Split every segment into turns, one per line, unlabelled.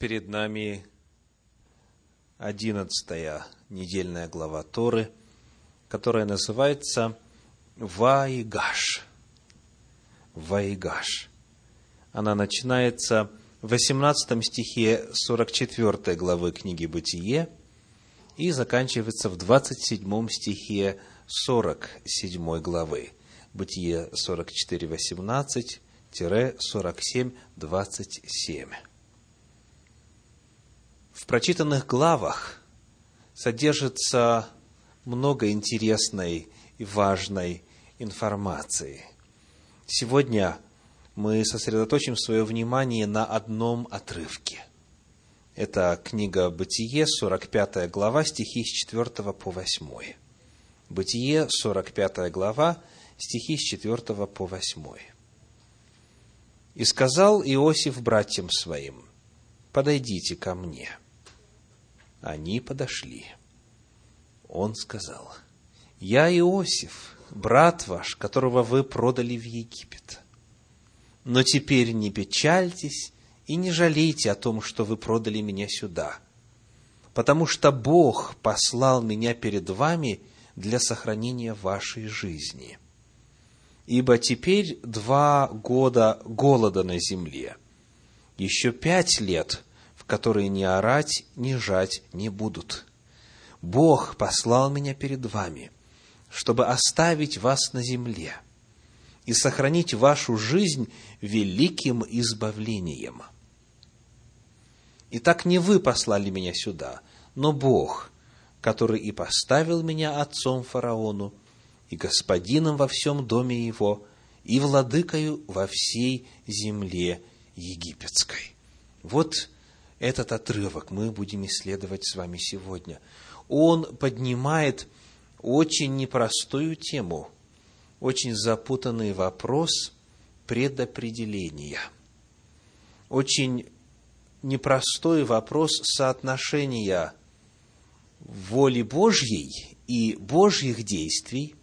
Перед нами одиннадцатая недельная глава Торы, которая называется Ваигаш. Ваигаш. Она начинается в 18 стихе 44 главы книги «Бытие» и заканчивается в 27 стихе 47 главы. Бытие 44, 18, 47, 27. В прочитанных главах содержится много интересной и важной информации. Сегодня мы сосредоточим свое внимание на одном отрывке. Это книга «Бытие», 45 глава, стихи с 4 по 8. «Бытие», 45 глава, стихи с 4 по 8. «И сказал Иосиф братьям своим, подойдите ко мне. Они подошли. Он сказал, я Иосиф, брат ваш, которого вы продали в Египет. Но теперь не печальтесь и не жалейте о том, что вы продали меня сюда, потому что Бог послал меня перед вами для сохранения вашей жизни ибо теперь два года голода на земле, еще пять лет, которые ни орать, ни жать не будут. Бог послал меня перед вами, чтобы оставить вас на земле и сохранить вашу жизнь великим избавлением. Итак, не вы послали меня сюда, но Бог, который и поставил меня отцом фараону, и господином во всем доме его, и владыкою во всей земле египетской. Вот этот отрывок мы будем исследовать с вами сегодня. Он поднимает очень непростую тему, очень запутанный вопрос предопределения. Очень непростой вопрос соотношения воли Божьей и Божьих действий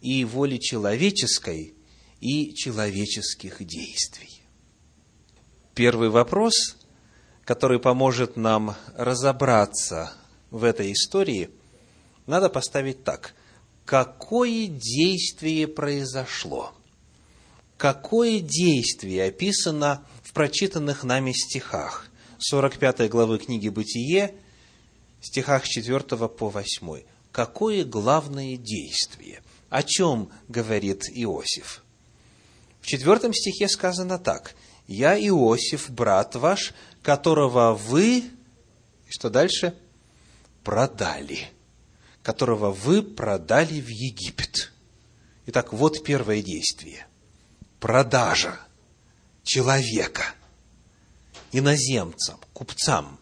и воли человеческой, и человеческих действий. Первый вопрос, который поможет нам разобраться в этой истории, надо поставить так. Какое действие произошло? Какое действие описано в прочитанных нами стихах 45 главы книги «Бытие», стихах с 4 по 8? Какое главное действие? О чем говорит Иосиф? В четвертом стихе сказано так. «Я Иосиф, брат ваш, которого вы...» Что дальше? «Продали». Которого вы продали в Египет. Итак, вот первое действие. Продажа человека иноземцам, купцам.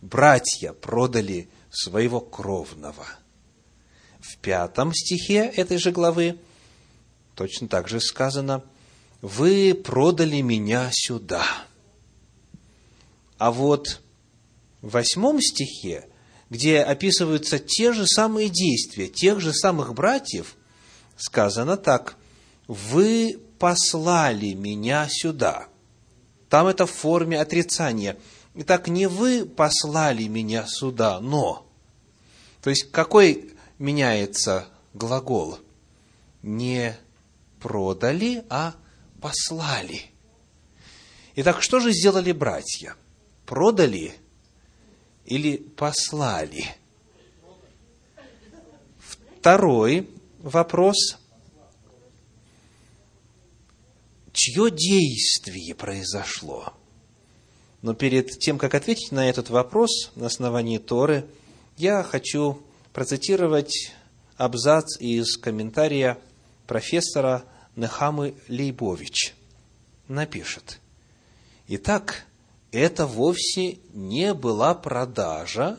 Братья продали своего кровного – в пятом стихе этой же главы точно так же сказано, «Вы продали меня сюда». А вот в восьмом стихе, где описываются те же самые действия, тех же самых братьев, сказано так, «Вы послали меня сюда». Там это в форме отрицания. Итак, не вы послали меня сюда, но. То есть, какой меняется глагол. Не продали, а послали. Итак, что же сделали братья? Продали или послали? Второй вопрос. Чье действие произошло? Но перед тем, как ответить на этот вопрос на основании Торы, я хочу процитировать абзац из комментария профессора Нехамы Лейбович. Напишет. Итак, это вовсе не была продажа,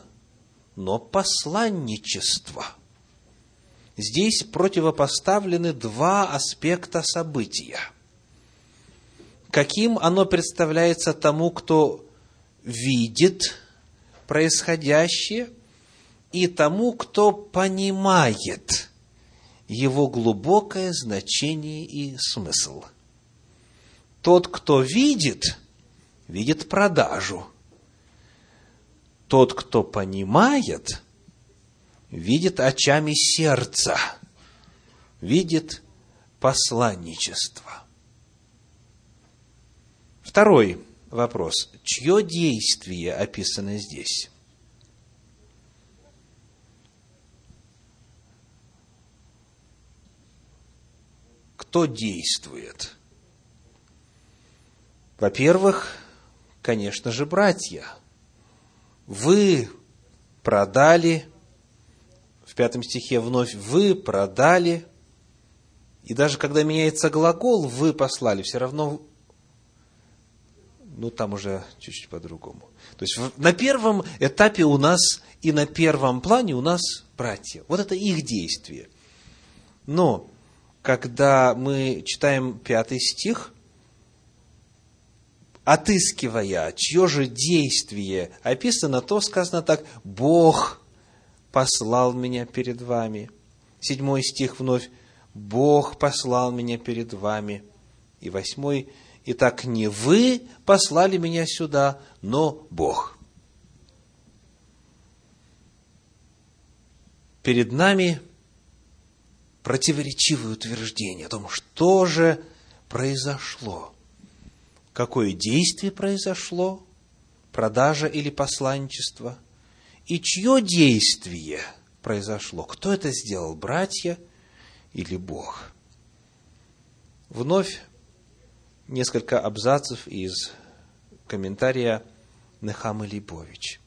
но посланничество. Здесь противопоставлены два аспекта события. Каким оно представляется тому, кто видит происходящее – и тому, кто понимает его глубокое значение и смысл. Тот, кто видит, видит продажу, тот, кто понимает, видит очами сердца, видит посланничество. Второй вопрос. Чье действие описано здесь? Кто действует? Во-первых, конечно же, братья. Вы продали, в пятом стихе вновь, вы продали, и даже когда меняется глагол, вы послали, все равно, ну, там уже чуть-чуть по-другому. То есть, на первом этапе у нас и на первом плане у нас братья. Вот это их действие. Но, когда мы читаем пятый стих, отыскивая, чье же действие описано, то сказано так, Бог послал меня перед вами. Седьмой стих вновь, Бог послал меня перед вами. И восьмой, Итак, не вы послали меня сюда, но Бог. Перед нами противоречивые утверждения о том, что же произошло – какое действие произошло, продажа или посланничество, и чье действие произошло, кто это сделал, братья или Бог. Вновь несколько абзацев из комментария Нехамы Либович.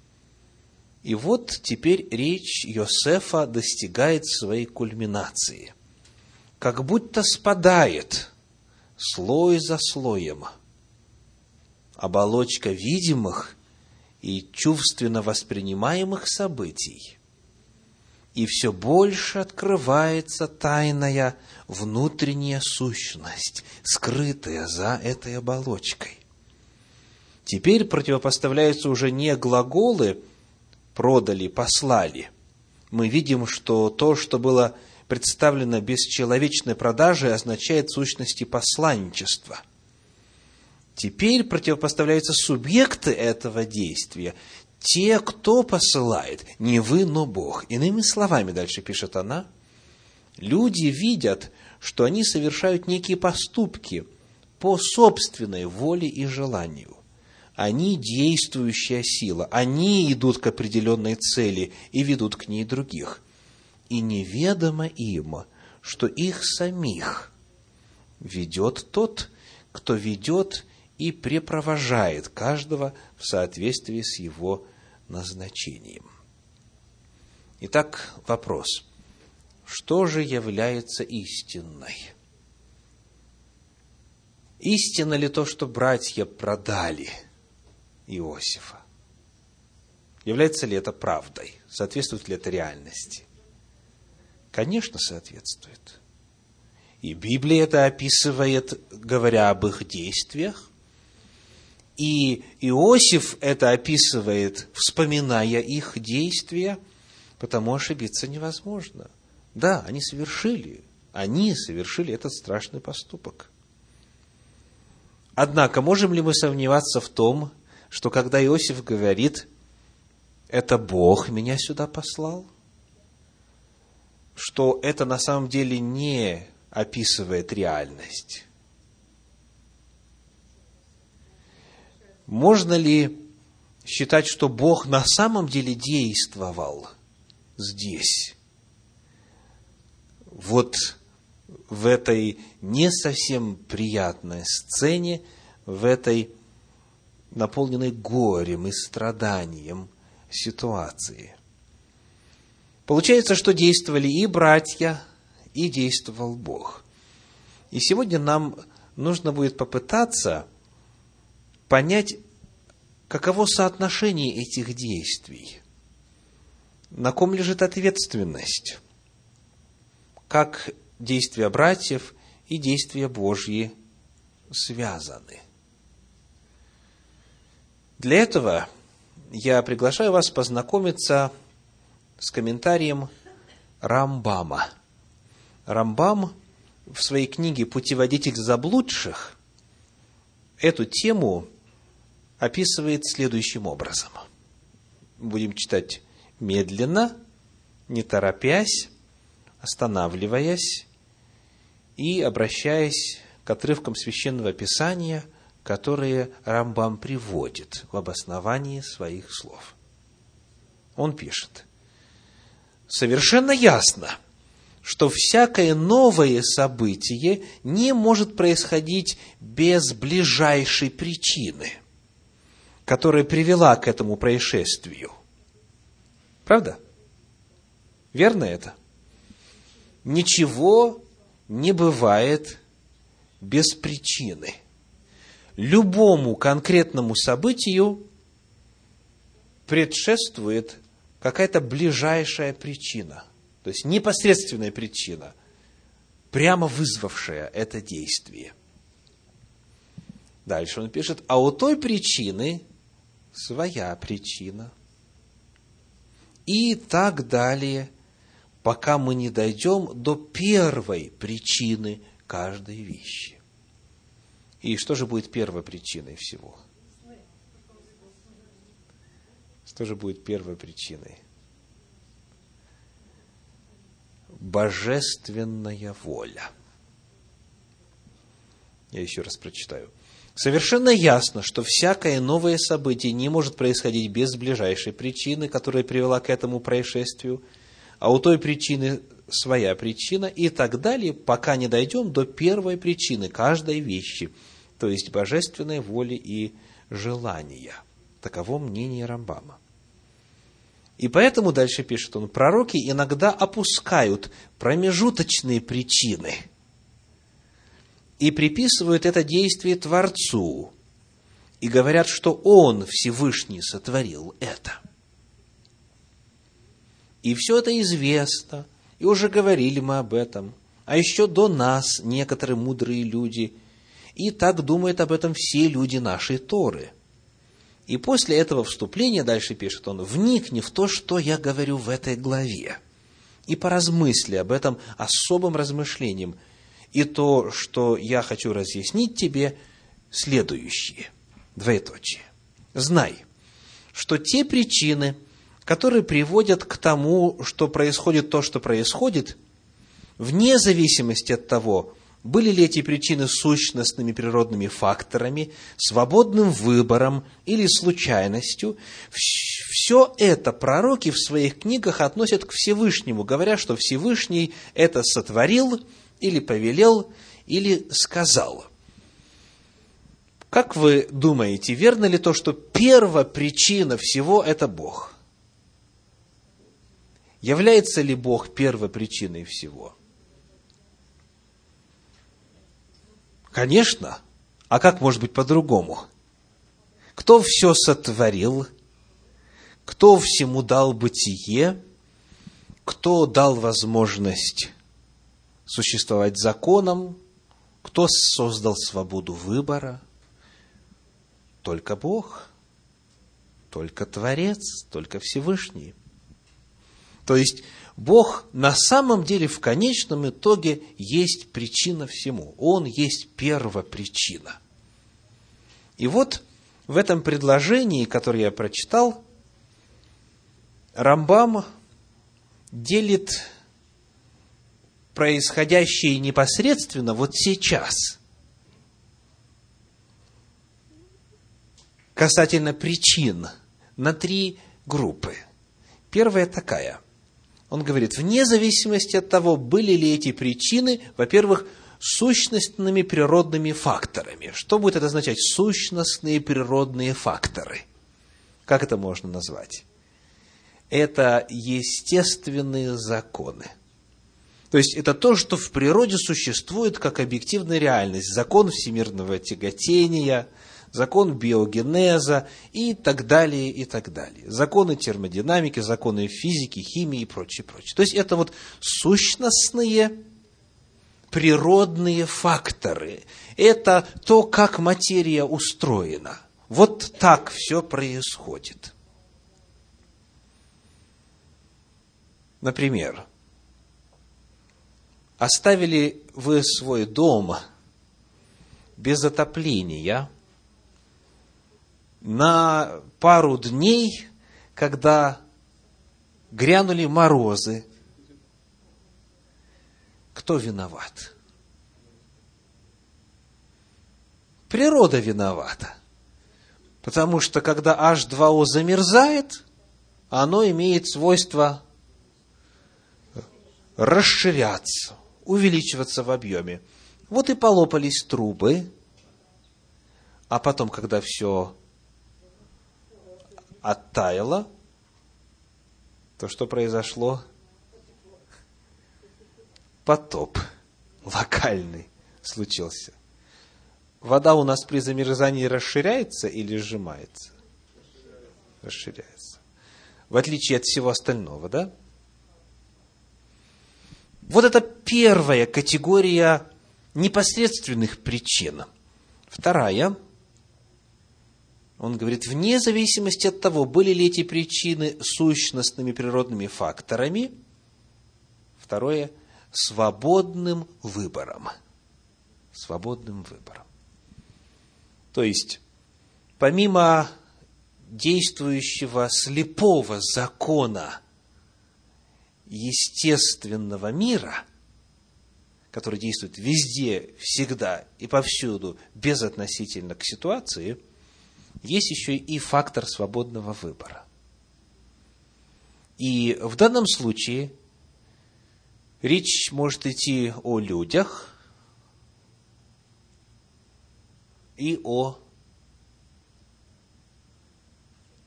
И вот теперь речь Йосефа достигает своей кульминации. Как будто спадает слой за слоем – оболочка видимых и чувственно воспринимаемых событий. И все больше открывается тайная внутренняя сущность, скрытая за этой оболочкой. Теперь противопоставляются уже не глаголы «продали», «послали». Мы видим, что то, что было представлено бесчеловечной продажей, означает в сущности посланничество – Теперь противопоставляются субъекты этого действия, те, кто посылает, не вы, но Бог. Иными словами, дальше пишет она, люди видят, что они совершают некие поступки по собственной воле и желанию. Они действующая сила, они идут к определенной цели и ведут к ней других. И неведомо им, что их самих ведет тот, кто ведет и препровожает каждого в соответствии с его назначением. Итак, вопрос. Что же является истинной? Истинно ли то, что братья продали Иосифа? Является ли это правдой? Соответствует ли это реальности? Конечно, соответствует. И Библия это описывает, говоря об их действиях, и Иосиф это описывает, вспоминая их действия, потому ошибиться невозможно. Да, они совершили, они совершили этот страшный поступок. Однако, можем ли мы сомневаться в том, что когда Иосиф говорит, это Бог меня сюда послал, что это на самом деле не описывает реальность, Можно ли считать, что Бог на самом деле действовал здесь? Вот в этой не совсем приятной сцене, в этой наполненной горем и страданием ситуации. Получается, что действовали и братья, и действовал Бог. И сегодня нам нужно будет попытаться понять, каково соотношение этих действий, на ком лежит ответственность, как действия братьев и действия Божьи связаны. Для этого я приглашаю вас познакомиться с комментарием Рамбама. Рамбам в своей книге «Путеводитель заблудших» эту тему описывает следующим образом. будем читать медленно, не торопясь, останавливаясь и обращаясь к отрывкам священного писания, которые Рамбам приводит в обосновании своих слов. Он пишет, совершенно ясно, что всякое новое событие не может происходить без ближайшей причины, которая привела к этому происшествию. Правда? Верно это? Ничего не бывает без причины. Любому конкретному событию предшествует какая-то ближайшая причина, то есть непосредственная причина, прямо вызвавшая это действие. Дальше он пишет, а у той причины своя причина. И так далее, пока мы не дойдем до первой причины каждой вещи. И что же будет первой причиной всего? Что же будет первой причиной? Божественная воля. Я еще раз прочитаю. Совершенно ясно, что всякое новое событие не может происходить без ближайшей причины, которая привела к этому происшествию, а у той причины своя причина и так далее, пока не дойдем до первой причины каждой вещи, то есть божественной воли и желания. Таково мнение Рамбама. И поэтому дальше пишет он, пророки иногда опускают промежуточные причины и приписывают это действие Творцу, и говорят, что Он Всевышний сотворил это. И все это известно, и уже говорили мы об этом. А еще до нас некоторые мудрые люди, и так думают об этом все люди нашей Торы – и после этого вступления, дальше пишет он, вникни в то, что я говорю в этой главе, и поразмысли об этом особым размышлением, и то, что я хочу разъяснить тебе, следующие. Двоеточие. Знай, что те причины, которые приводят к тому, что происходит то, что происходит, вне зависимости от того, были ли эти причины сущностными природными факторами, свободным выбором или случайностью? Все это пророки в своих книгах относят к Всевышнему, говоря, что Всевышний это сотворил или повелел или сказал. Как вы думаете, верно ли то, что первопричина всего – это Бог? Является ли Бог первопричиной всего? – Конечно. А как может быть по-другому? Кто все сотворил? Кто всему дал бытие? Кто дал возможность существовать законом? Кто создал свободу выбора? Только Бог, только Творец, только Всевышний. То есть, Бог на самом деле в конечном итоге есть причина всему. Он есть первопричина. И вот в этом предложении, которое я прочитал, Рамбам делит происходящее непосредственно вот сейчас касательно причин на три группы. Первая такая – он говорит, вне зависимости от того, были ли эти причины, во-первых, сущностными природными факторами. Что будет это означать? Сущностные природные факторы. Как это можно назвать? Это естественные законы. То есть это то, что в природе существует как объективная реальность. Закон всемирного тяготения – закон биогенеза и так далее, и так далее. Законы термодинамики, законы физики, химии и прочее, прочее. То есть это вот сущностные природные факторы. Это то, как материя устроена. Вот так все происходит. Например, оставили вы свой дом без отопления – на пару дней, когда грянули морозы, кто виноват? Природа виновата. Потому что когда H2O замерзает, оно имеет свойство расширяться, увеличиваться в объеме. Вот и полопались трубы, а потом, когда все оттаяло, то что произошло? Потоп локальный случился. Вода у нас при замерзании расширяется или сжимается? Расширяется. В отличие от всего остального, да? Вот это первая категория непосредственных причин. Вторая, он говорит, вне зависимости от того, были ли эти причины сущностными природными факторами. Второе, свободным выбором. Свободным выбором. То есть, помимо действующего слепого закона естественного мира, который действует везде, всегда и повсюду, безотносительно к ситуации, есть еще и фактор свободного выбора. И в данном случае речь может идти о людях – и о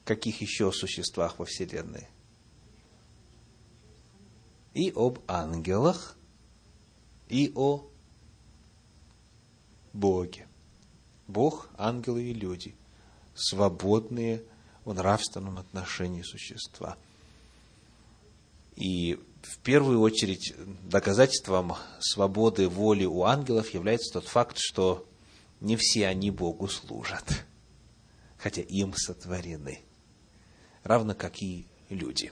каких еще существах во Вселенной? И об ангелах, и о Боге. Бог, ангелы и люди. Свободные в нравственном отношении существа. И в первую очередь доказательством свободы воли у ангелов является тот факт, что не все они Богу служат, хотя им сотворены, равно как и люди.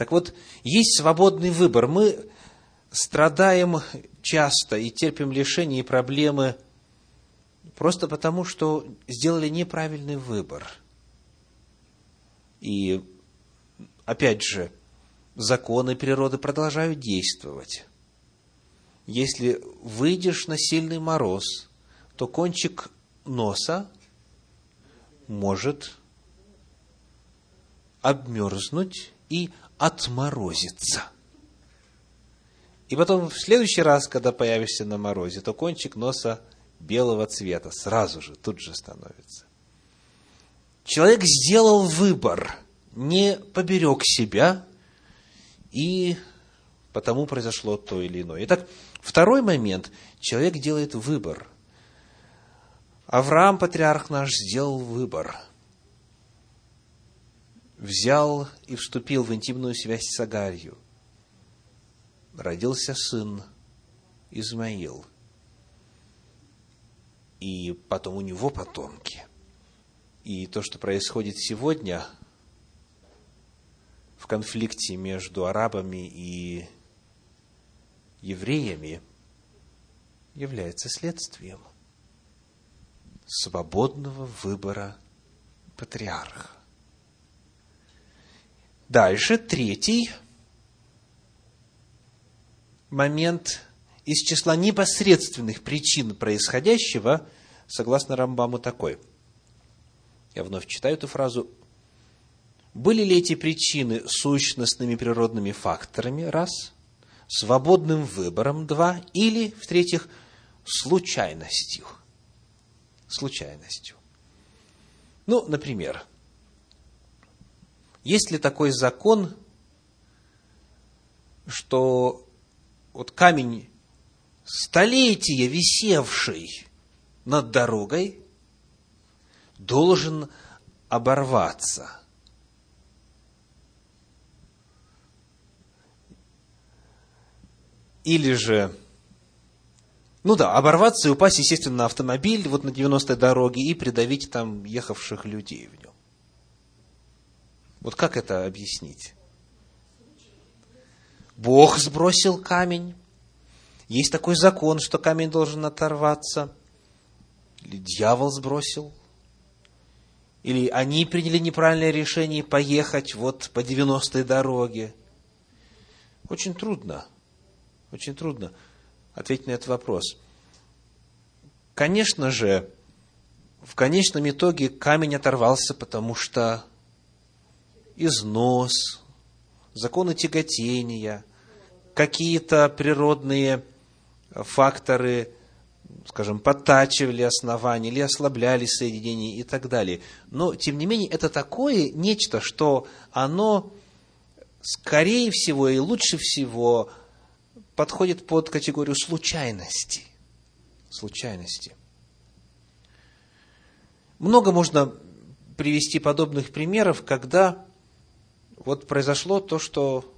Так вот, есть свободный выбор. Мы страдаем часто и терпим лишения и проблемы просто потому, что сделали неправильный выбор. И, опять же, законы природы продолжают действовать если выйдешь на сильный мороз, то кончик носа может обмерзнуть и отморозиться. И потом в следующий раз, когда появишься на морозе, то кончик носа белого цвета сразу же, тут же становится. Человек сделал выбор, не поберег себя, и потому произошло то или иное. Итак, Второй момент. Человек делает выбор. Авраам, патриарх наш, сделал выбор. Взял и вступил в интимную связь с Агарью. Родился сын Измаил. И потом у него потомки. И то, что происходит сегодня в конфликте между арабами и евреями является следствием свободного выбора патриарха. Дальше, третий момент из числа непосредственных причин происходящего, согласно Рамбаму, такой. Я вновь читаю эту фразу. Были ли эти причины сущностными природными факторами? Раз – свободным выбором, два, или, в-третьих, случайностью. Случайностью. Ну, например, есть ли такой закон, что вот камень столетия висевший над дорогой должен оборваться – Или же, ну да, оборваться и упасть, естественно, на автомобиль вот на 90-й дороге и придавить там ехавших людей в нем. Вот как это объяснить? Бог сбросил камень. Есть такой закон, что камень должен оторваться. Или дьявол сбросил. Или они приняли неправильное решение поехать вот по 90-й дороге. Очень трудно, очень трудно ответить на этот вопрос. Конечно же, в конечном итоге камень оторвался, потому что износ, законы тяготения, какие-то природные факторы, скажем, подтачивали основания или ослабляли соединение и так далее. Но, тем не менее, это такое нечто, что оно, скорее всего и лучше всего, подходит под категорию случайности. Случайности. Много можно привести подобных примеров, когда вот произошло то, что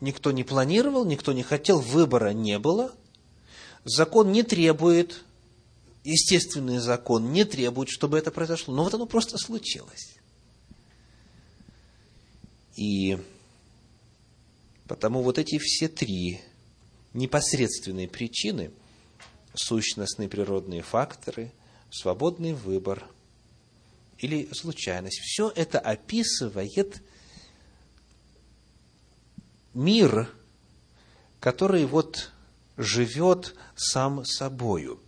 никто не планировал, никто не хотел, выбора не было. Закон не требует, естественный закон не требует, чтобы это произошло. Но вот оно просто случилось. И потому вот эти все три непосредственные причины, сущностные природные факторы, свободный выбор или случайность. Все это описывает мир, который вот живет сам собою.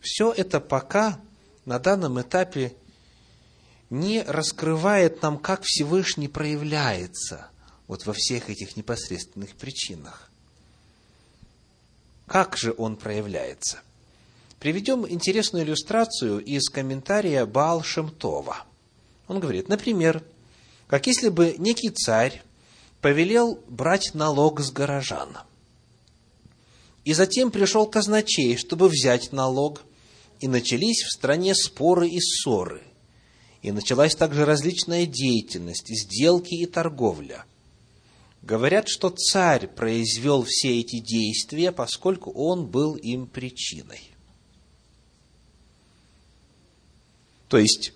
Все это пока на данном этапе не раскрывает нам, как Всевышний проявляется вот во всех этих непосредственных причинах. Как же он проявляется? Приведем интересную иллюстрацию из комментария Баал Шемтова. Он говорит, например, как если бы некий царь повелел брать налог с горожан. И затем пришел казначей, чтобы взять налог, и начались в стране споры и ссоры. И началась также различная деятельность, сделки и торговля. Говорят, что царь произвел все эти действия, поскольку он был им причиной. То есть,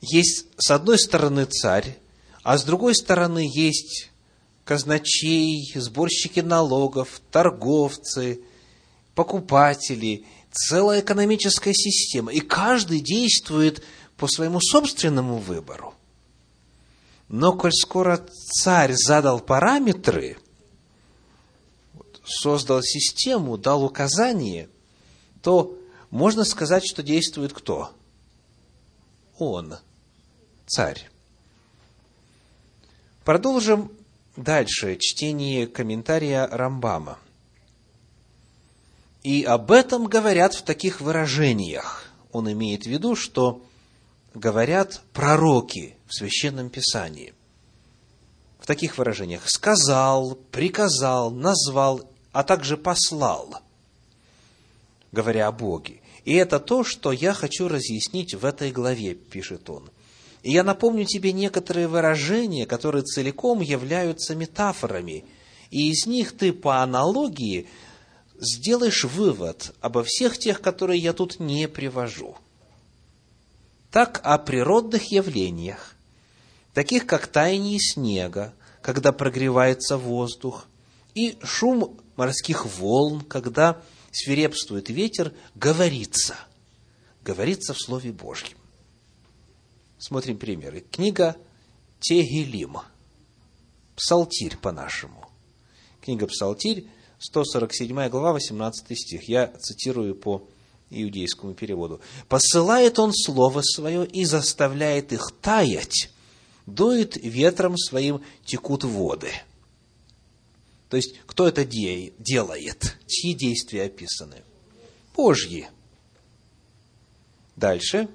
есть с одной стороны царь, а с другой стороны есть казначей, сборщики налогов, торговцы, покупатели, целая экономическая система. И каждый действует по своему собственному выбору. Но коль скоро царь задал параметры, создал систему, дал указание, то можно сказать, что действует кто? Он, царь. Продолжим дальше чтение комментария Рамбама. И об этом говорят в таких выражениях. Он имеет в виду, что говорят пророки в Священном Писании. В таких выражениях «сказал», «приказал», «назвал», а также «послал», говоря о Боге. И это то, что я хочу разъяснить в этой главе, пишет он. И я напомню тебе некоторые выражения, которые целиком являются метафорами, и из них ты по аналогии сделаешь вывод обо всех тех, которые я тут не привожу. Так о природных явлениях, таких как таяние снега, когда прогревается воздух, и шум морских волн, когда свирепствует ветер, говорится. Говорится в Слове Божьем. Смотрим примеры. Книга Тегелим. Псалтирь по-нашему. Книга Псалтирь, 147 глава, 18 стих. Я цитирую по иудейскому переводу. «Посылает он слово свое и заставляет их таять, дует ветром своим текут воды». То есть, кто это делает? Чьи действия описаны? Божьи. Дальше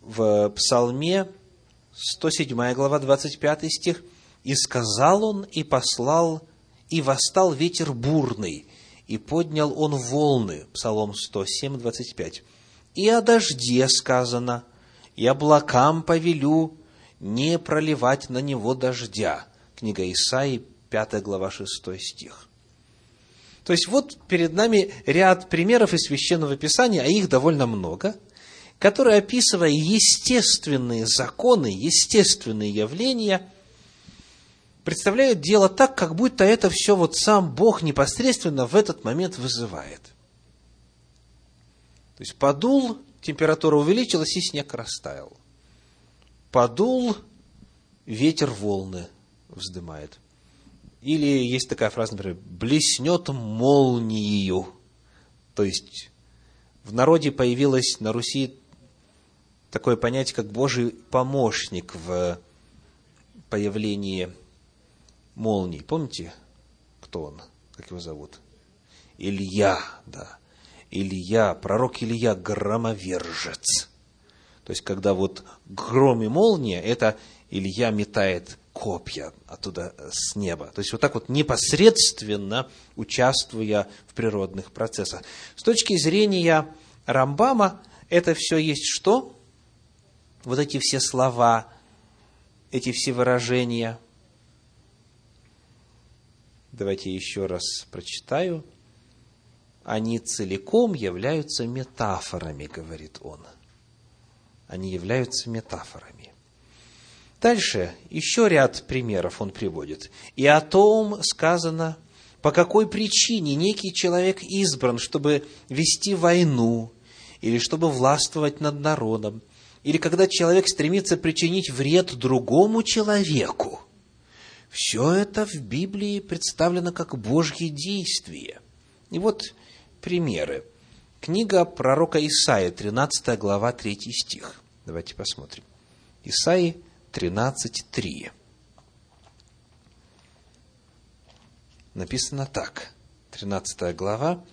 в Псалме 107 глава 25 стих, «И сказал он, и послал, и восстал ветер бурный, и поднял он волны». Псалом 107, 25. «И о дожде сказано, и облакам повелю не проливать на него дождя». Книга Исаии, 5 глава, 6 стих. То есть вот перед нами ряд примеров из Священного Писания, а их довольно много – который, описывая естественные законы, естественные явления, представляет дело так, как будто это все вот сам Бог непосредственно в этот момент вызывает. То есть подул, температура увеличилась, и снег растаял. подул ветер волны вздымает. Или есть такая фраза, например, блеснет молнией. То есть в народе появилось на Руси такое понятие, как Божий помощник в появлении молний. Помните, кто он? Как его зовут? Илья, да. Илья, пророк Илья, громовержец. То есть, когда вот гром и молния, это Илья метает копья оттуда с неба. То есть, вот так вот непосредственно участвуя в природных процессах. С точки зрения Рамбама, это все есть что? Вот эти все слова, эти все выражения. Давайте еще раз прочитаю. Они целиком являются метафорами, говорит он. Они являются метафорами. Дальше еще ряд примеров он приводит. И о том сказано, по какой причине некий человек избран, чтобы вести войну, или чтобы властвовать над народом, или когда человек стремится причинить вред другому человеку. Все это в Библии представлено как Божье действие. И вот примеры. Книга пророка Исаия, 13 глава, 3 стих. Давайте посмотрим. Исаии 13, 3. Написано так. 13 глава,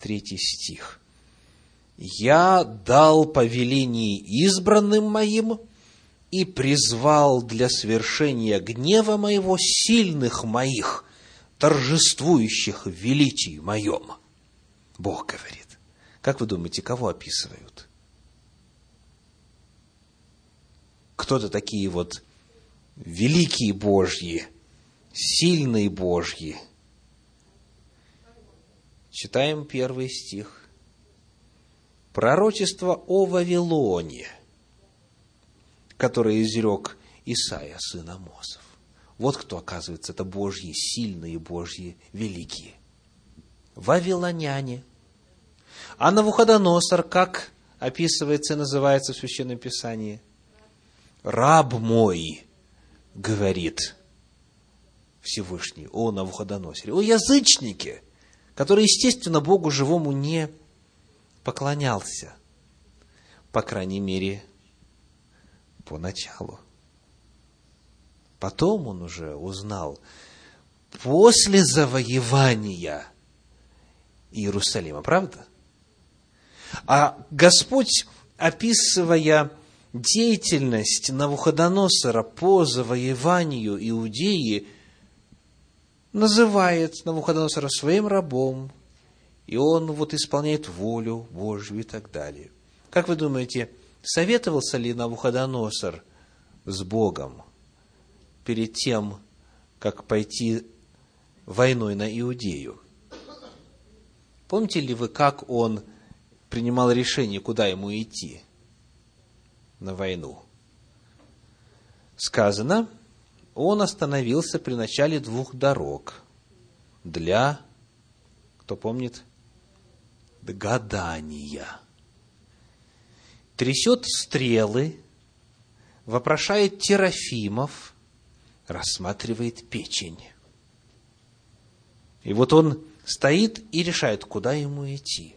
3 стих я дал повеление избранным моим и призвал для свершения гнева моего сильных моих, торжествующих в величии моем. Бог говорит. Как вы думаете, кого описывают? Кто-то такие вот великие Божьи, сильные Божьи. Читаем первый стих пророчество о Вавилоне, которое изрек Исаия, сын Амосов. Вот кто, оказывается, это Божьи, сильные Божьи, великие. Вавилоняне. А Навуходоносор, как описывается и называется в Священном Писании? Раб мой, говорит Всевышний о Навуходоносоре, о язычнике, который, естественно, Богу живому не поклонялся. По крайней мере, поначалу. Потом он уже узнал, после завоевания Иерусалима, правда? А Господь, описывая деятельность Навуходоносора по завоеванию Иудеи, называет Навуходоносора своим рабом, и он вот исполняет волю Божью и так далее. Как вы думаете, советовался ли Навуходоносор с Богом перед тем, как пойти войной на Иудею? Помните ли вы, как он принимал решение, куда ему идти на войну? Сказано, он остановился при начале двух дорог для, кто помнит, гадания. Трясет стрелы, вопрошает Терафимов, рассматривает печень. И вот он стоит и решает, куда ему идти.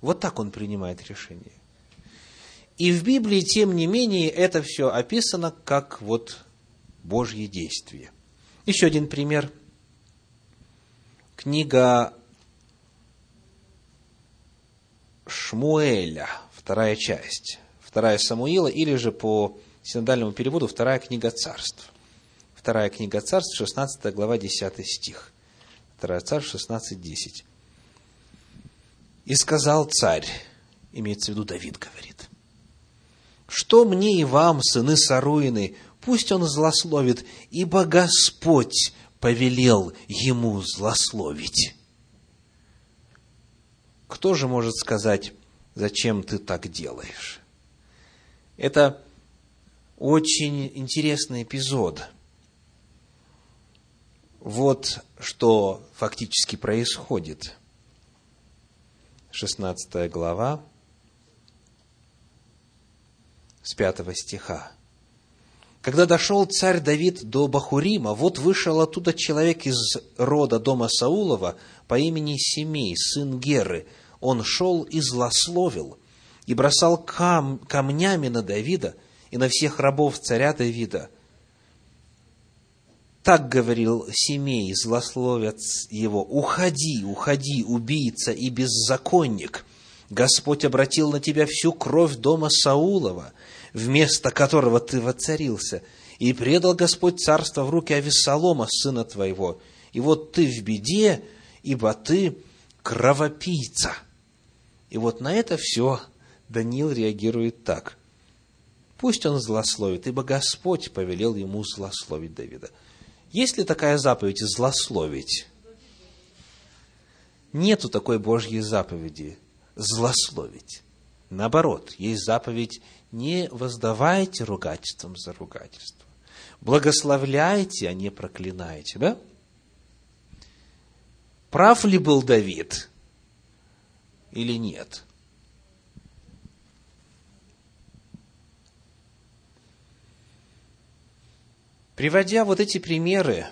Вот так он принимает решение. И в Библии, тем не менее, это все описано как вот Божье действие. Еще один пример. Книга Шмуэля, вторая часть, вторая Самуила, или же по синодальному переводу вторая книга царств. Вторая книга царств, 16 глава, 10 стих. Вторая царств, 16, 10. «И сказал царь, имеется в виду Давид говорит, что мне и вам, сыны Саруины, пусть он злословит, ибо Господь повелел ему злословить. Кто же может сказать, зачем ты так делаешь? Это очень интересный эпизод. Вот что фактически происходит. 16 глава с 5 стиха. Когда дошел царь Давид до Бахурима, вот вышел оттуда человек из рода дома Саулова по имени Семей, сын Геры. Он шел и злословил, и бросал кам камнями на Давида и на всех рабов царя Давида. Так говорил Семей, злословец его, «Уходи, уходи, убийца и беззаконник! Господь обратил на тебя всю кровь дома Саулова, вместо которого ты воцарился, и предал Господь царство в руки Авессалома, сына твоего. И вот ты в беде, ибо ты кровопийца. И вот на это все Даниил реагирует так. Пусть он злословит, ибо Господь повелел ему злословить Давида. Есть ли такая заповедь злословить? Нету такой Божьей заповеди злословить. Наоборот, есть заповедь не воздавайте ругательством за ругательство. Благословляйте, а не проклинайте, да? Прав ли был Давид или нет? Приводя вот эти примеры,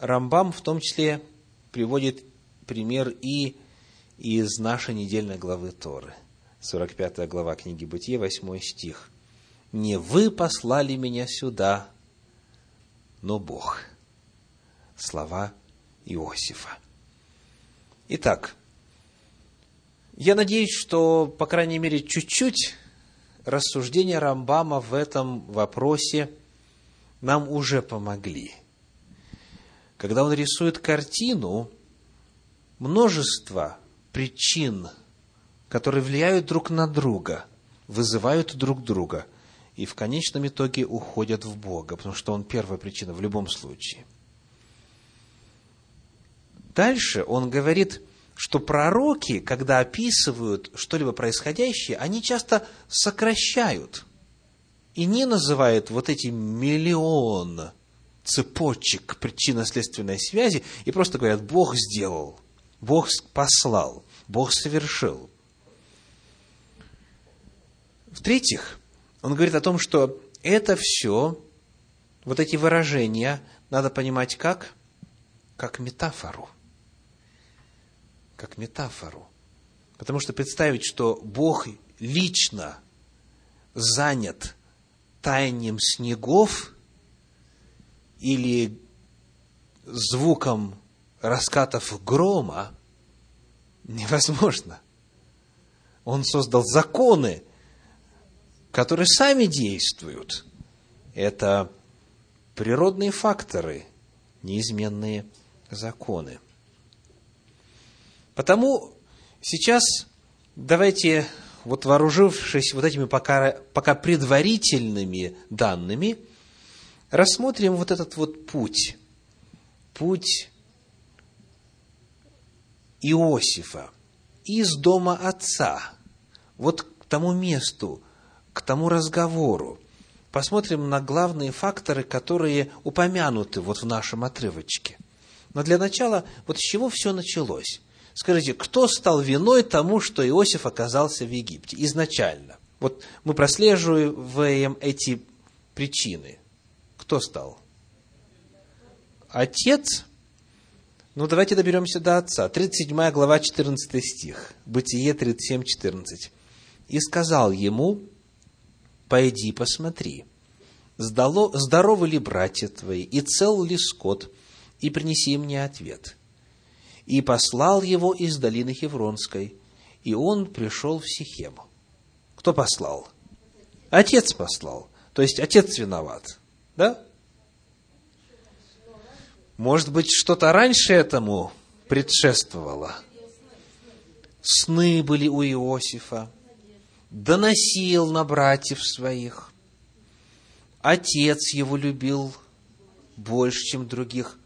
Рамбам в том числе приводит пример и из нашей недельной главы Торы – 45 глава книги Бытия, 8 стих. «Не вы послали меня сюда, но Бог». Слова Иосифа. Итак, я надеюсь, что, по крайней мере, чуть-чуть рассуждения Рамбама в этом вопросе нам уже помогли. Когда он рисует картину, множество причин – которые влияют друг на друга, вызывают друг друга и в конечном итоге уходят в Бога, потому что Он первая причина в любом случае. Дальше он говорит, что пророки, когда описывают что-либо происходящее, они часто сокращают и не называют вот эти миллион цепочек причинно-следственной связи и просто говорят, Бог сделал, Бог послал, Бог совершил. В-третьих, он говорит о том, что это все, вот эти выражения, надо понимать как? Как метафору. Как метафору. Потому что представить, что Бог лично занят таянием снегов или звуком раскатов грома невозможно. Он создал законы, которые сами действуют. Это природные факторы, неизменные законы. Потому сейчас давайте, вот вооружившись вот этими пока, пока предварительными данными, рассмотрим вот этот вот путь. Путь Иосифа из дома отца, вот к тому месту, к тому разговору. Посмотрим на главные факторы, которые упомянуты вот в нашем отрывочке. Но для начала, вот с чего все началось? Скажите, кто стал виной тому, что Иосиф оказался в Египте изначально? Вот мы прослеживаем эти причины. Кто стал? Отец? Ну, давайте доберемся до отца. 37 глава, 14 стих. Бытие 37, 14. «И сказал ему, пойди посмотри, сдало, здоровы ли братья твои, и цел ли скот, и принеси мне ответ. И послал его из долины Хевронской, и он пришел в Сихем. Кто послал? Отец послал. То есть отец виноват. Да? Может быть, что-то раньше этому предшествовало. Сны были у Иосифа доносил на братьев своих. Отец его любил больше, чем других.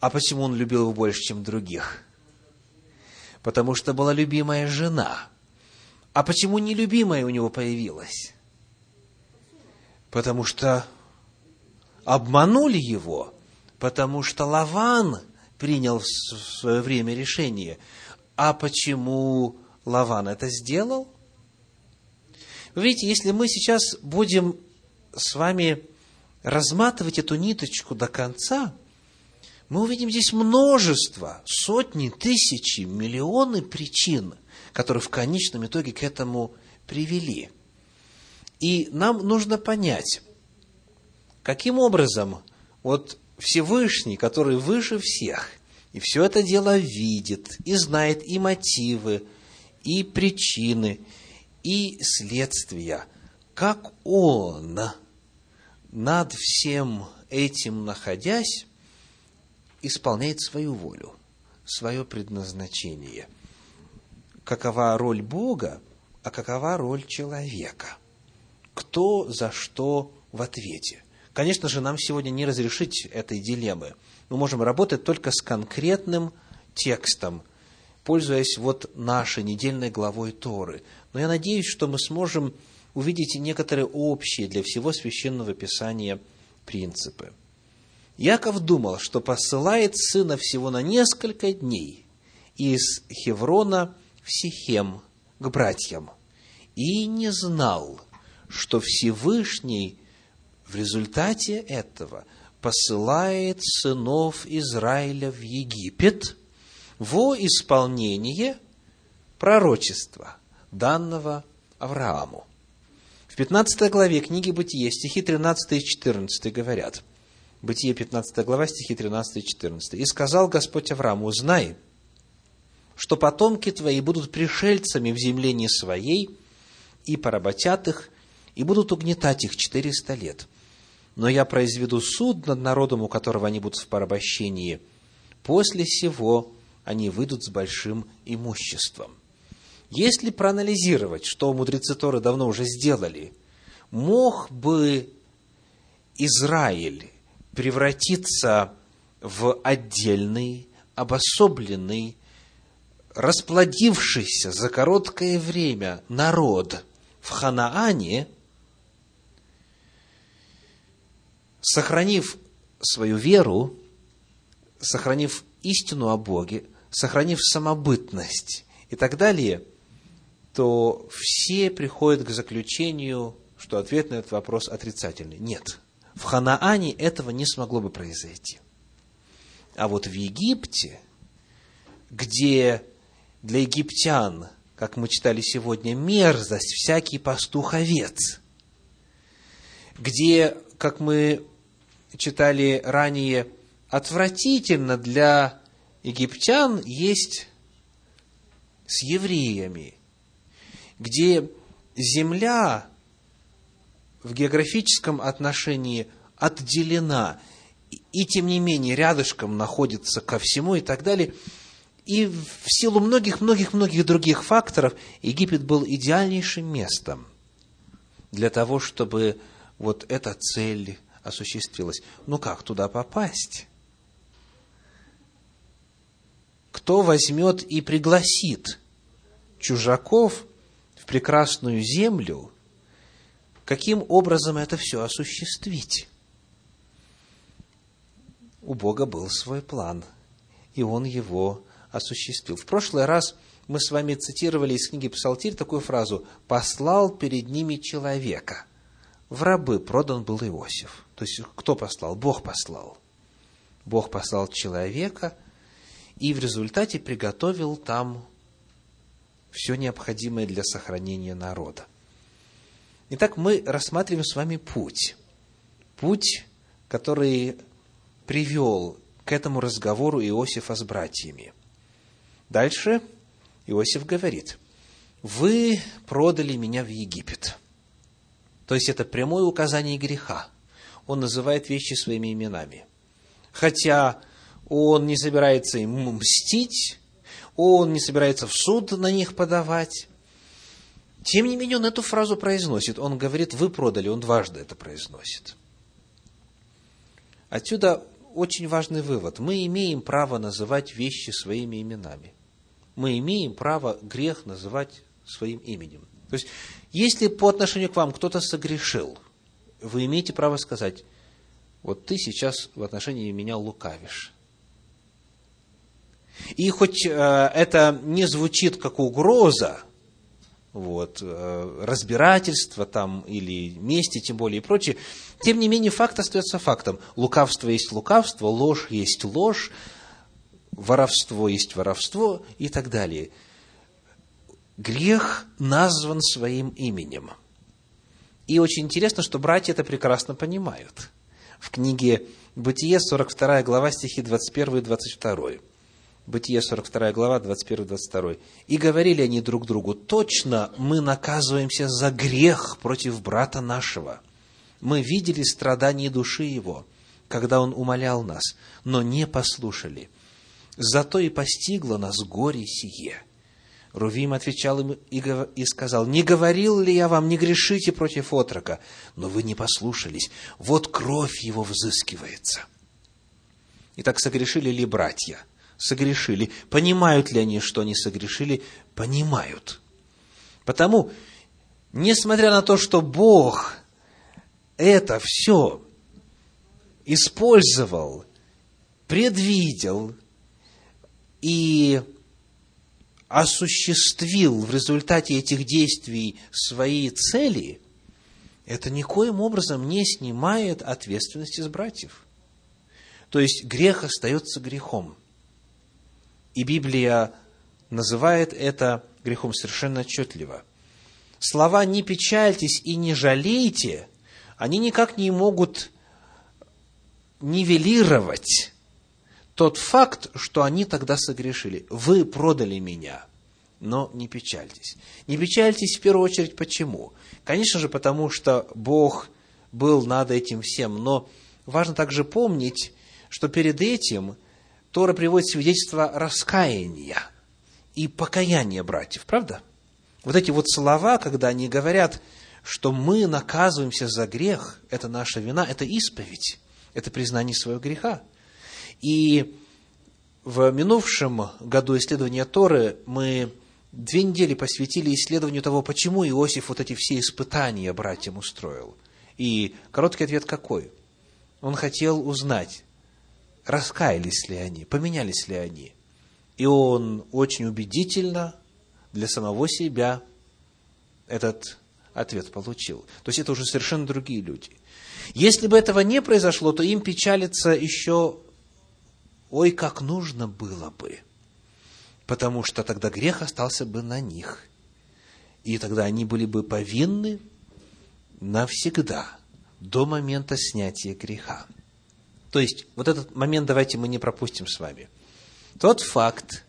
А почему он любил его больше, чем других? Потому что была любимая жена. А почему нелюбимая у него появилась? Потому что обманули его, потому что Лаван принял в свое время решение. А почему Лаван это сделал? Вы видите, если мы сейчас будем с вами разматывать эту ниточку до конца, мы увидим здесь множество, сотни, тысячи, миллионы причин, которые в конечном итоге к этому привели. И нам нужно понять, каким образом вот Всевышний, который выше всех, и все это дело видит, и знает и мотивы, и причины, и следствия, как Он над всем этим находясь, исполняет свою волю, свое предназначение. Какова роль Бога, а какова роль человека? Кто за что в ответе? Конечно же, нам сегодня не разрешить этой дилеммы. Мы можем работать только с конкретным текстом, пользуясь вот нашей недельной главой Торы. Но я надеюсь, что мы сможем увидеть некоторые общие для всего священного писания принципы. Яков думал, что посылает сына всего на несколько дней из Хеврона в Сихем к братьям, и не знал, что Всевышний в результате этого посылает сынов Израиля в Египет во исполнение пророчества, данного Аврааму. В 15 главе книги Бытие, стихи 13 и 14 говорят – Бытие 15 глава, стихи 13 и 14. «И сказал Господь Аврааму, знай, что потомки твои будут пришельцами в земле не своей, и поработят их, и будут угнетать их четыреста лет. Но я произведу суд над народом, у которого они будут в порабощении. После сего они выйдут с большим имуществом». Если проанализировать, что мудрецы Торы давно уже сделали, мог бы Израиль превратиться в отдельный, обособленный, расплодившийся за короткое время народ в Ханаане, сохранив свою веру, сохранив истину о Боге, сохранив самобытность и так далее, то все приходят к заключению, что ответ на этот вопрос отрицательный. Нет. В Ханаане этого не смогло бы произойти. А вот в Египте, где для египтян, как мы читали сегодня, мерзость, всякий пастуховец, где, как мы читали ранее, отвратительно для египтян есть с евреями, где земля в географическом отношении отделена, и тем не менее рядышком находится ко всему и так далее. И в силу многих-многих-многих других факторов Египет был идеальнейшим местом для того, чтобы вот эта цель осуществилась. Ну как туда попасть? Кто возьмет и пригласит чужаков в прекрасную землю – каким образом это все осуществить. У Бога был свой план, и Он его осуществил. В прошлый раз мы с вами цитировали из книги Псалтирь такую фразу «послал перед ними человека». В рабы продан был Иосиф. То есть, кто послал? Бог послал. Бог послал человека, и в результате приготовил там все необходимое для сохранения народа. Итак, мы рассматриваем с вами путь. Путь, который привел к этому разговору Иосифа с братьями. Дальше Иосиф говорит, вы продали меня в Египет. То есть это прямое указание греха. Он называет вещи своими именами. Хотя он не собирается им мстить, он не собирается в суд на них подавать, тем не менее, он эту фразу произносит. Он говорит, вы продали, он дважды это произносит. Отсюда очень важный вывод. Мы имеем право называть вещи своими именами. Мы имеем право грех называть своим именем. То есть, если по отношению к вам кто-то согрешил, вы имеете право сказать, вот ты сейчас в отношении меня лукавишь. И хоть э, это не звучит как угроза, вот, э, разбирательства там, или мести, тем более и прочее. Тем не менее, факт остается фактом. Лукавство есть лукавство, ложь есть ложь, воровство есть воровство и так далее. Грех назван своим именем. И очень интересно, что братья это прекрасно понимают. В книге Бытие, 42 глава, стихи 21 и 22. Бытие, 42 глава, 21-22. «И говорили они друг другу, точно мы наказываемся за грех против брата нашего. Мы видели страдания души его, когда он умолял нас, но не послушали. Зато и постигло нас горе сие». Рувим отвечал им и сказал, «Не говорил ли я вам, не грешите против отрока? Но вы не послушались. Вот кровь его взыскивается». Итак, согрешили ли братья? Согрешили. Понимают ли они, что они согрешили? Понимают. Потому, несмотря на то, что Бог это все использовал, предвидел и осуществил в результате этих действий свои цели, это никоим образом не снимает ответственности с братьев. То есть грех остается грехом – и Библия называет это грехом совершенно отчетливо. Слова «не печальтесь» и «не жалейте» они никак не могут нивелировать тот факт, что они тогда согрешили. Вы продали меня, но не печальтесь. Не печальтесь в первую очередь почему? Конечно же, потому что Бог был над этим всем, но важно также помнить, что перед этим Тора приводит свидетельство раскаяния и покаяния братьев, правда? Вот эти вот слова, когда они говорят, что мы наказываемся за грех, это наша вина, это исповедь, это признание своего греха. И в минувшем году исследования Торы мы две недели посвятили исследованию того, почему Иосиф вот эти все испытания братьям устроил. И короткий ответ какой? Он хотел узнать, раскаялись ли они, поменялись ли они. И он очень убедительно для самого себя этот ответ получил. То есть это уже совершенно другие люди. Если бы этого не произошло, то им печалиться еще, ой, как нужно было бы. Потому что тогда грех остался бы на них. И тогда они были бы повинны навсегда, до момента снятия греха. То есть, вот этот момент давайте мы не пропустим с вами. Тот факт,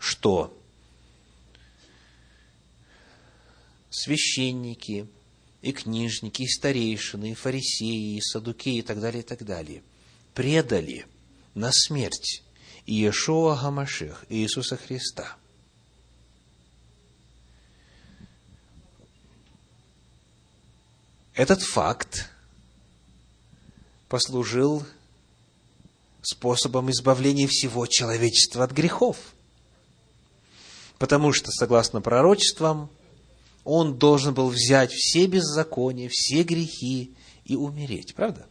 что священники, и книжники, и старейшины, и фарисеи, и садукеи, и так далее, и так далее, предали на смерть Иешуа Гамашех, Иисуса Христа. Этот факт послужил способом избавления всего человечества от грехов. Потому что, согласно пророчествам, он должен был взять все беззакония, все грехи и умереть. Правда?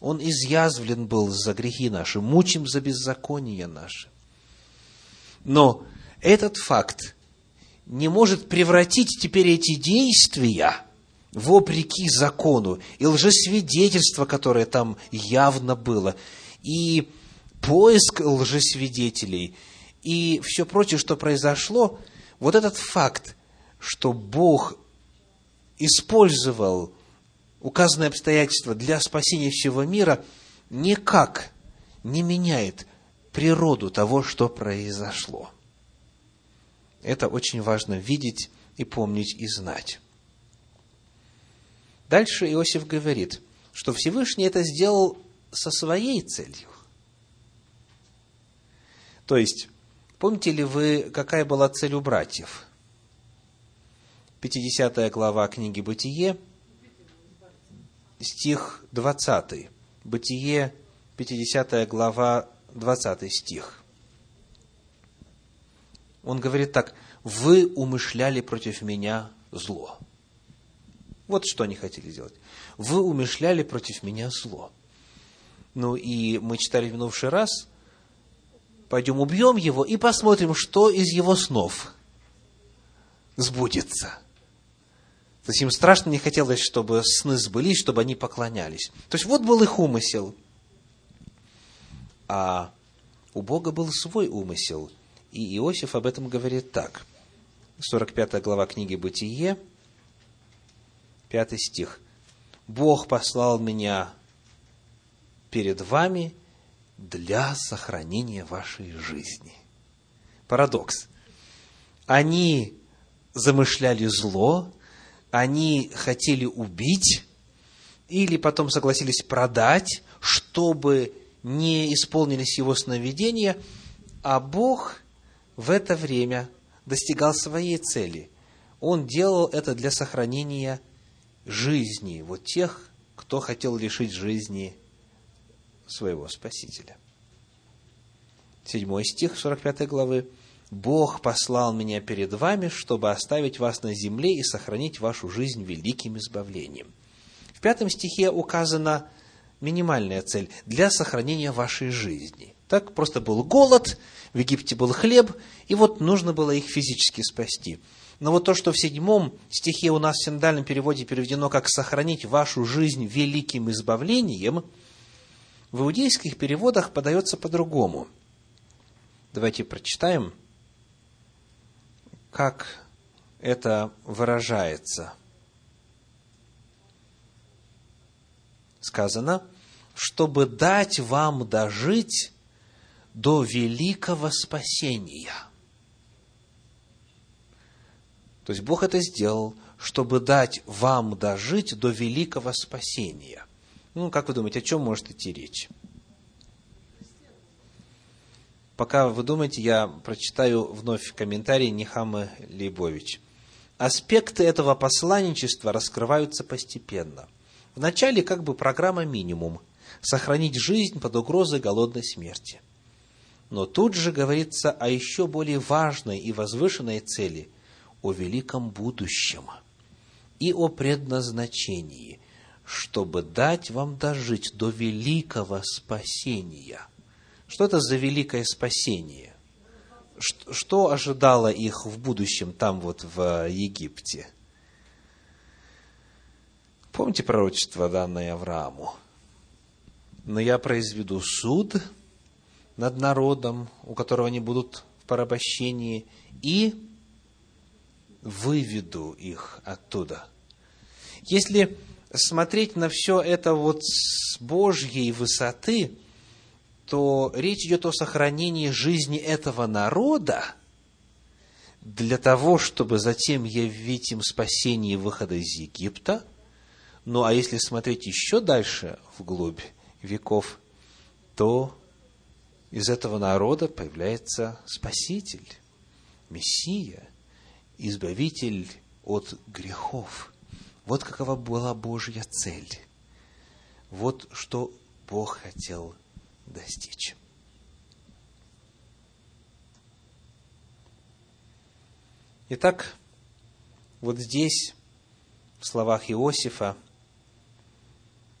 Он изъязвлен был за грехи наши, мучим за беззаконие наши. Но этот факт не может превратить теперь эти действия вопреки закону и лжесвидетельство, которое там явно было, и поиск лжесвидетелей, и все прочее, что произошло, вот этот факт, что Бог использовал указанные обстоятельства для спасения всего мира, никак не меняет природу того, что произошло. Это очень важно видеть и помнить и знать. Дальше Иосиф говорит, что Всевышний это сделал со своей целью. То есть, помните ли вы, какая была цель у братьев? 50 глава книги «Бытие», стих 20. Бытие, 50 глава, 20 стих. Он говорит так, «Вы умышляли против меня зло». Вот что они хотели сделать. Вы умышляли против меня зло. Ну и мы читали в минувший раз, пойдем убьем его и посмотрим, что из его снов. сбудется. То есть им страшно не хотелось, чтобы сны сбылись, чтобы они поклонялись. То есть вот был их умысел. А у Бога был свой умысел. И Иосиф об этом говорит так. 45 глава книги «Бытие», 5 стих. «Бог послал меня перед вами для сохранения вашей жизни». Парадокс. Они замышляли зло, они хотели убить, или потом согласились продать, чтобы не исполнились его сновидения, а Бог в это время достигал своей цели. Он делал это для сохранения жизни вот тех, кто хотел лишить жизни своего Спасителя. Седьмой стих 45 главы. «Бог послал меня перед вами, чтобы оставить вас на земле и сохранить вашу жизнь великим избавлением». В пятом стихе указана минимальная цель для сохранения вашей жизни. Так просто был голод, в Египте был хлеб, и вот нужно было их физически спасти. Но вот то, что в седьмом стихе у нас в синдальном переводе переведено как «сохранить вашу жизнь великим избавлением», в иудейских переводах подается по-другому. Давайте прочитаем, как это выражается. Сказано, чтобы дать вам дожить до великого спасения. То есть Бог это сделал, чтобы дать вам дожить до великого спасения. Ну, как вы думаете, о чем может идти речь? Пока вы думаете, я прочитаю вновь комментарий Нехамы Лейбович. Аспекты этого посланничества раскрываются постепенно. Вначале как бы программа минимум – сохранить жизнь под угрозой голодной смерти – но тут же говорится о еще более важной и возвышенной цели – о великом будущем и о предназначении, чтобы дать вам дожить до великого спасения. Что это за великое спасение? Что ожидало их в будущем там вот в Египте? Помните пророчество, данное Аврааму? Но я произведу суд – над народом, у которого они будут в порабощении, и выведу их оттуда. Если смотреть на все это вот с Божьей высоты, то речь идет о сохранении жизни этого народа для того, чтобы затем явить им спасение и выхода из Египта. Ну, а если смотреть еще дальше, вглубь веков, то из этого народа появляется Спаситель, Мессия, Избавитель от грехов. Вот какова была Божья цель. Вот что Бог хотел достичь. Итак, вот здесь, в словах Иосифа,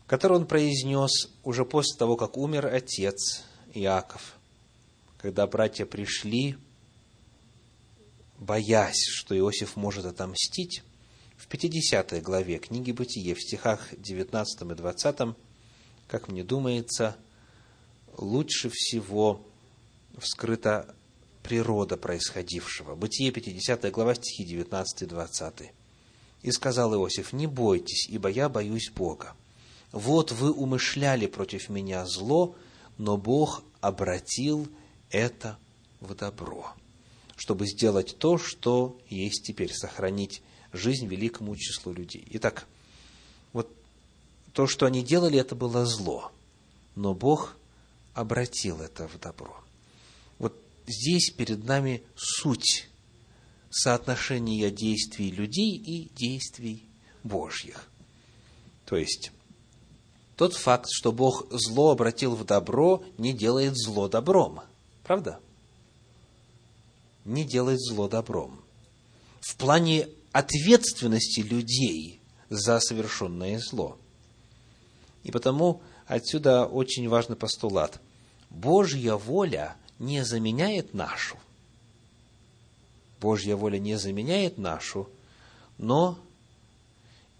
которые он произнес уже после того, как умер отец Иаков, когда братья пришли, боясь, что Иосиф может отомстить, 50 главе книги Бытие, в стихах 19 и 20, как мне думается, лучше всего вскрыта природа происходившего. Бытие, 50 глава, стихи 19 и 20. «И сказал Иосиф, не бойтесь, ибо я боюсь Бога. Вот вы умышляли против меня зло, но Бог обратил это в добро, чтобы сделать то, что есть теперь, сохранить жизнь великому числу людей. Итак, вот то, что они делали, это было зло, но Бог обратил это в добро. Вот здесь перед нами суть соотношения действий людей и действий Божьих. То есть, тот факт, что Бог зло обратил в добро, не делает зло добром. Правда? Не делает зло добром. В плане ответственности людей за совершенное зло. И потому отсюда очень важный постулат. Божья воля не заменяет нашу. Божья воля не заменяет нашу, но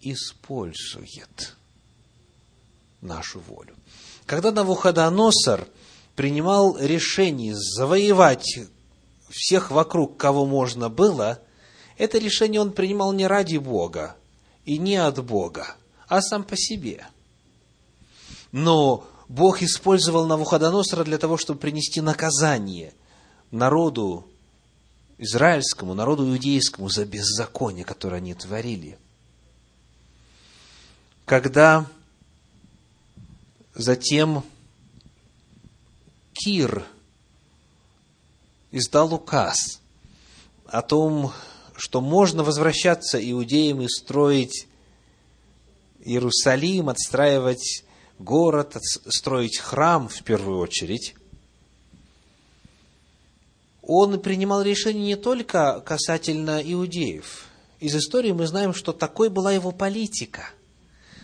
использует нашу волю. Когда Навуходоносор принимал решение завоевать всех вокруг, кого можно было, это решение он принимал не ради Бога и не от Бога, а сам по себе. Но Бог использовал Навуходоносора для того, чтобы принести наказание народу израильскому, народу иудейскому за беззаконие, которое они творили. Когда затем Кир издал указ о том, что можно возвращаться иудеям и строить Иерусалим, отстраивать город, строить храм в первую очередь, он принимал решение не только касательно иудеев. Из истории мы знаем, что такой была его политика.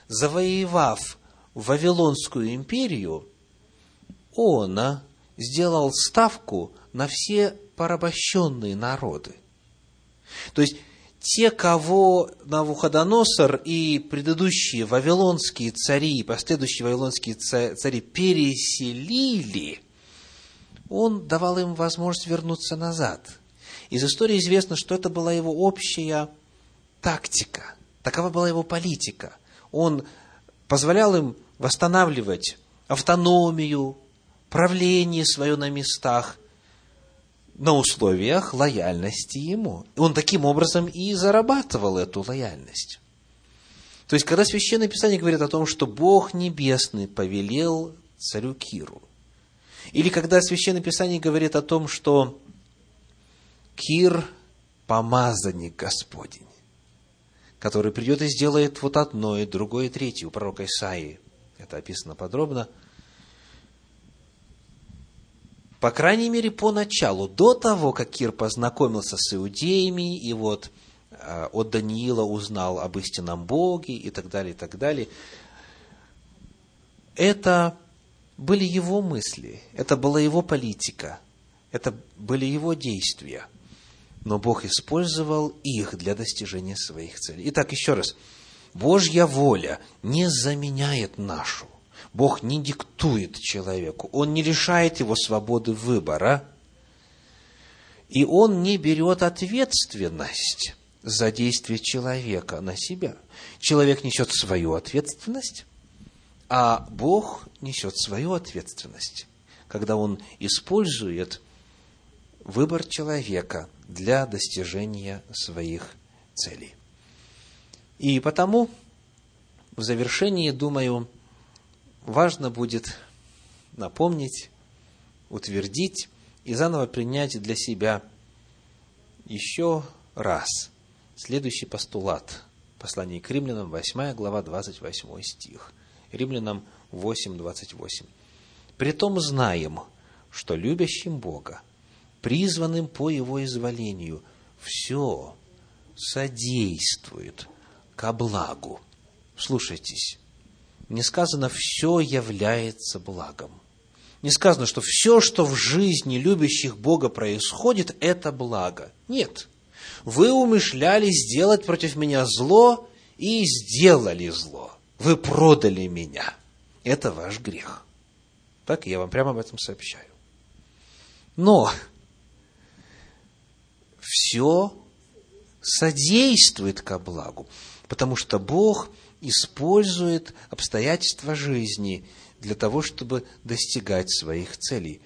Завоевав Вавилонскую империю, он сделал ставку на все порабощенные народы. То есть, те, кого Навуходоносор и предыдущие вавилонские цари, последующие вавилонские цари переселили, он давал им возможность вернуться назад. Из истории известно, что это была его общая тактика, такова была его политика. Он позволял им восстанавливать автономию, правление свое на местах – на условиях лояльности ему. Он таким образом и зарабатывал эту лояльность. То есть, когда Священное Писание говорит о том, что Бог Небесный повелел царю Киру, или когда Священное Писание говорит о том, что Кир – помазанник Господень, который придет и сделает вот одно, и другое, и третье. У пророка Исаии это описано подробно – по крайней мере, поначалу, до того, как Кир познакомился с иудеями, и вот э, от Даниила узнал об истинном Боге и так далее, и так далее, это были его мысли, это была его политика, это были его действия. Но Бог использовал их для достижения своих целей. Итак, еще раз. Божья воля не заменяет нашу. Бог не диктует человеку, Он не лишает его свободы выбора, и Он не берет ответственность за действие человека на себя. Человек несет свою ответственность, а Бог несет свою ответственность, когда Он использует выбор человека для достижения своих целей. И потому в завершении, думаю, важно будет напомнить, утвердить и заново принять для себя еще раз следующий постулат. Послание к римлянам, 8 глава, 28 стих. Римлянам 8, 28. «Притом знаем, что любящим Бога, призванным по Его изволению, все содействует ко благу». Слушайтесь, не сказано «все является благом». Не сказано, что все, что в жизни любящих Бога происходит, это благо. Нет. Вы умышляли сделать против меня зло и сделали зло. Вы продали меня. Это ваш грех. Так я вам прямо об этом сообщаю. Но все содействует ко благу, потому что Бог – использует обстоятельства жизни для того, чтобы достигать своих целей.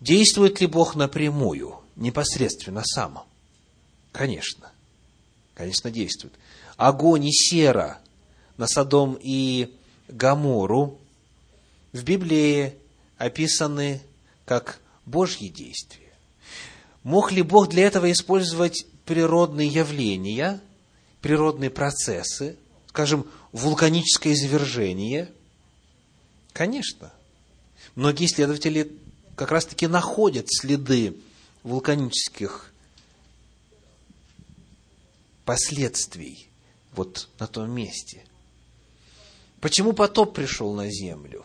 Действует ли Бог напрямую, непосредственно сам? Конечно. Конечно, действует. Огонь и сера на Содом и Гамору в Библии описаны как Божьи действия. Мог ли Бог для этого использовать природные явления, природные процессы, скажем, вулканическое извержение? Конечно. Многие исследователи как раз-таки находят следы вулканических последствий вот на том месте. Почему потоп пришел на землю?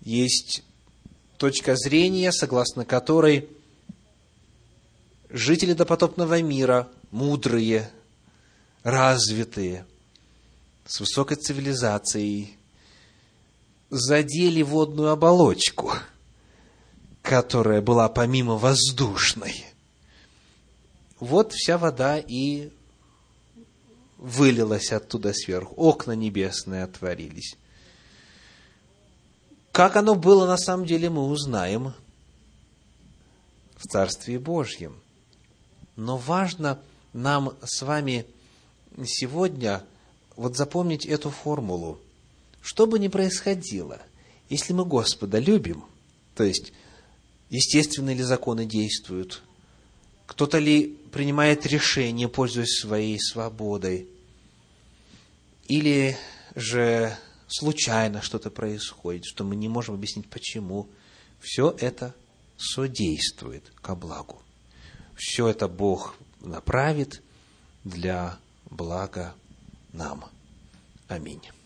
Есть точка зрения, согласно которой жители допотопного мира, мудрые, развитые, с высокой цивилизацией, задели водную оболочку, которая была помимо воздушной. Вот вся вода и вылилась оттуда сверху, окна небесные отворились. Как оно было на самом деле, мы узнаем в Царстве Божьем. Но важно нам с вами сегодня вот запомнить эту формулу. Что бы ни происходило, если мы Господа любим, то есть естественные ли законы действуют, кто-то ли принимает решение, пользуясь своей свободой, или же случайно что-то происходит, что мы не можем объяснить почему, все это содействует ко благу. Все это Бог направит для блага нам. Аминь.